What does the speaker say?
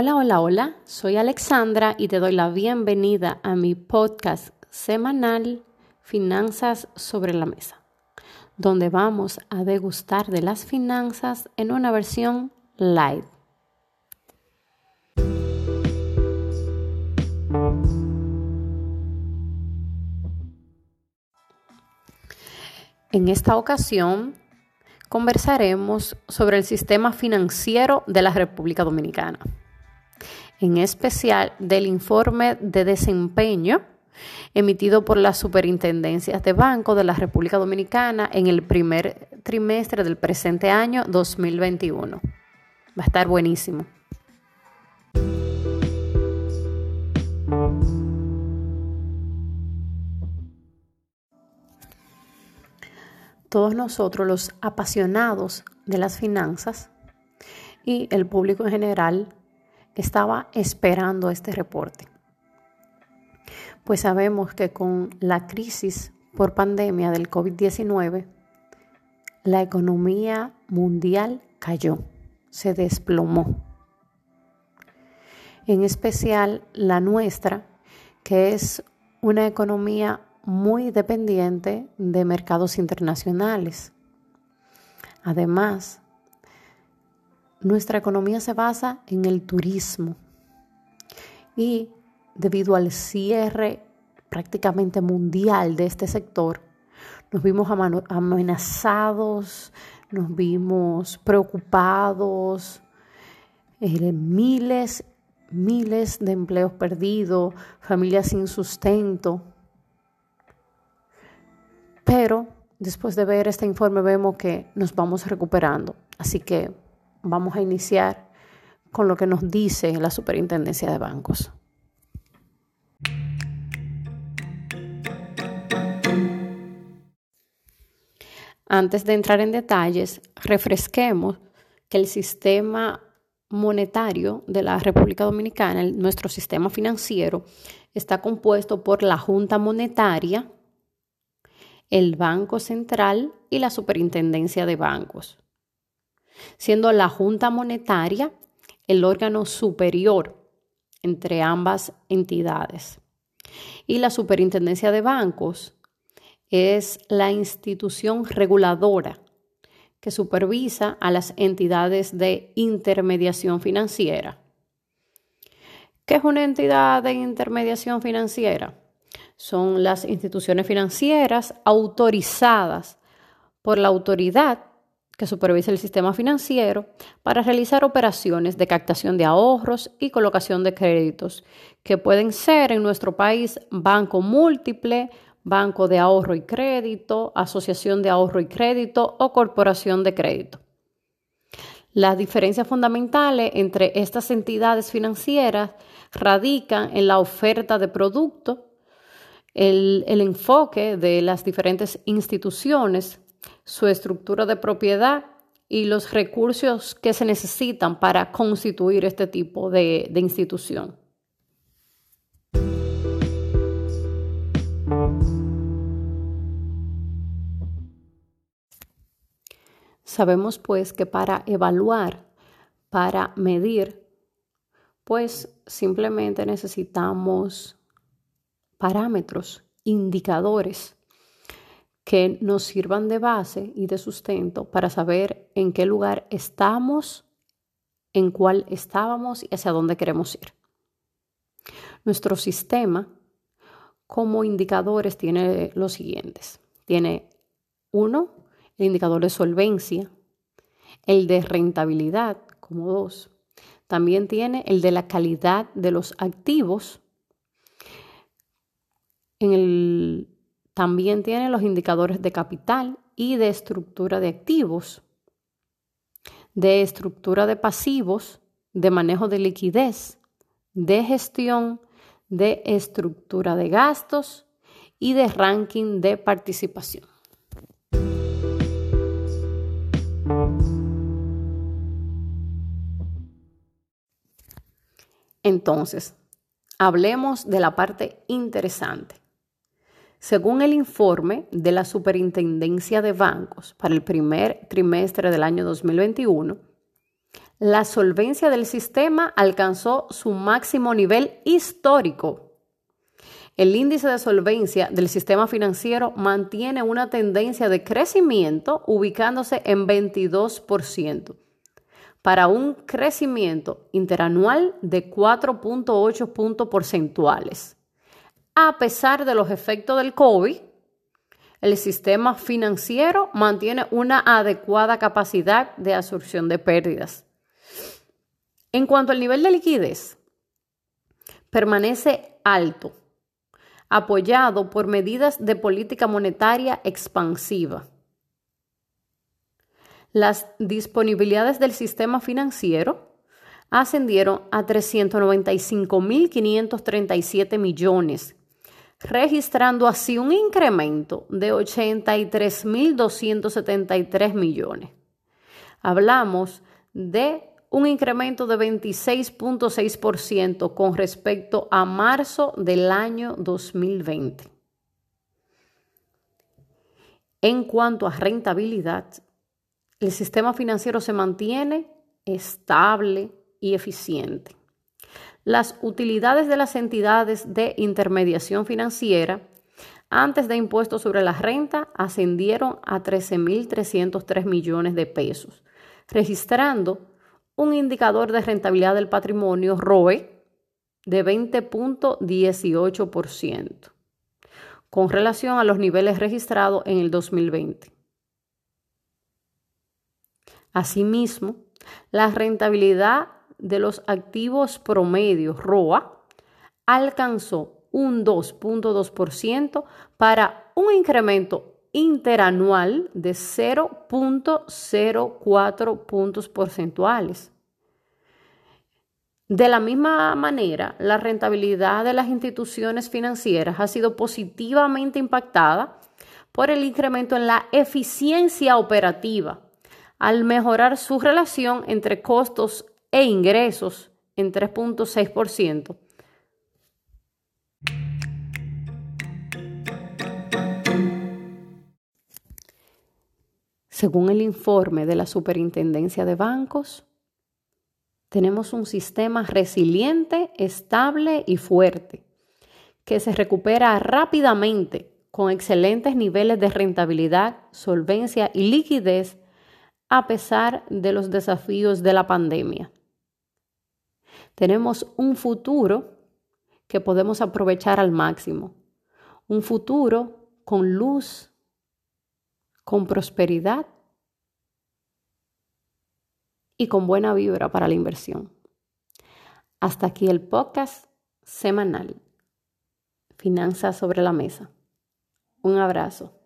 Hola, hola, hola, soy Alexandra y te doy la bienvenida a mi podcast semanal Finanzas sobre la Mesa, donde vamos a degustar de las finanzas en una versión light. En esta ocasión conversaremos sobre el sistema financiero de la República Dominicana en especial del informe de desempeño emitido por las superintendencias de banco de la República Dominicana en el primer trimestre del presente año 2021. Va a estar buenísimo. Todos nosotros, los apasionados de las finanzas y el público en general, estaba esperando este reporte. Pues sabemos que con la crisis por pandemia del COVID-19, la economía mundial cayó, se desplomó. En especial la nuestra, que es una economía muy dependiente de mercados internacionales. Además, nuestra economía se basa en el turismo y debido al cierre prácticamente mundial de este sector, nos vimos amenazados, nos vimos preocupados, eh, miles, miles de empleos perdidos, familias sin sustento. Pero después de ver este informe vemos que nos vamos recuperando. Así que vamos a iniciar con lo que nos dice la Superintendencia de Bancos. Antes de entrar en detalles, refresquemos que el sistema monetario de la República Dominicana, nuestro sistema financiero, está compuesto por la Junta Monetaria, el Banco Central y la Superintendencia de Bancos siendo la Junta Monetaria el órgano superior entre ambas entidades. Y la Superintendencia de Bancos es la institución reguladora que supervisa a las entidades de intermediación financiera. ¿Qué es una entidad de intermediación financiera? Son las instituciones financieras autorizadas por la autoridad que supervisa el sistema financiero para realizar operaciones de captación de ahorros y colocación de créditos, que pueden ser en nuestro país banco múltiple, banco de ahorro y crédito, asociación de ahorro y crédito o corporación de crédito. Las diferencias fundamentales entre estas entidades financieras radican en la oferta de productos, el, el enfoque de las diferentes instituciones su estructura de propiedad y los recursos que se necesitan para constituir este tipo de, de institución. Sabemos pues que para evaluar, para medir, pues simplemente necesitamos parámetros, indicadores que nos sirvan de base y de sustento para saber en qué lugar estamos, en cuál estábamos y hacia dónde queremos ir. Nuestro sistema como indicadores tiene los siguientes. Tiene uno, el indicador de solvencia, el de rentabilidad como dos. También tiene el de la calidad de los activos. En el también tiene los indicadores de capital y de estructura de activos, de estructura de pasivos, de manejo de liquidez, de gestión, de estructura de gastos y de ranking de participación. Entonces, hablemos de la parte interesante. Según el informe de la Superintendencia de Bancos para el primer trimestre del año 2021, La solvencia del sistema alcanzó su máximo nivel histórico. El índice de solvencia del sistema financiero mantiene una tendencia de crecimiento ubicándose en 22%, para un crecimiento interanual de 4.8 puntos porcentuales. A pesar de los efectos del COVID, el sistema financiero mantiene una adecuada capacidad de absorción de pérdidas. En cuanto al nivel de liquidez, permanece alto, apoyado por medidas de política monetaria expansiva. Las disponibilidades del sistema financiero ascendieron a 395.537 millones, registrando así un incremento de 83.273 millones. Hablamos de un incremento de 26.6% con respecto a marzo del año 2020. En cuanto a rentabilidad, el sistema financiero se mantiene estable y eficiente. Las utilidades de las entidades de intermediación financiera antes de impuestos sobre la renta ascendieron a 13.303 millones de pesos, registrando un indicador de rentabilidad del patrimonio ROE de 20.18% con relación a los niveles registrados en el 2020. Asimismo, la rentabilidad de los activos promedios ROA alcanzó un 2.2% para un incremento interanual de 0.04 puntos porcentuales. De la misma manera, la rentabilidad de las instituciones financieras ha sido positivamente impactada por el incremento en la eficiencia operativa, al mejorar su relación entre costos e ingresos en 3.6% Según el informe de la Superintendencia de Bancos, tenemos un sistema resiliente, estable y fuerte, que se recupera rápidamente con excelentes niveles de rentabilidad, solvencia y liquidez a pesar de los desafíos de la pandemia. Tenemos un futuro que podemos aprovechar al máximo, un futuro con luz, con prosperidad y con buena vibra para la inversión. Hasta aquí el podcast semanal. Finanzas sobre la mesa. Un abrazo.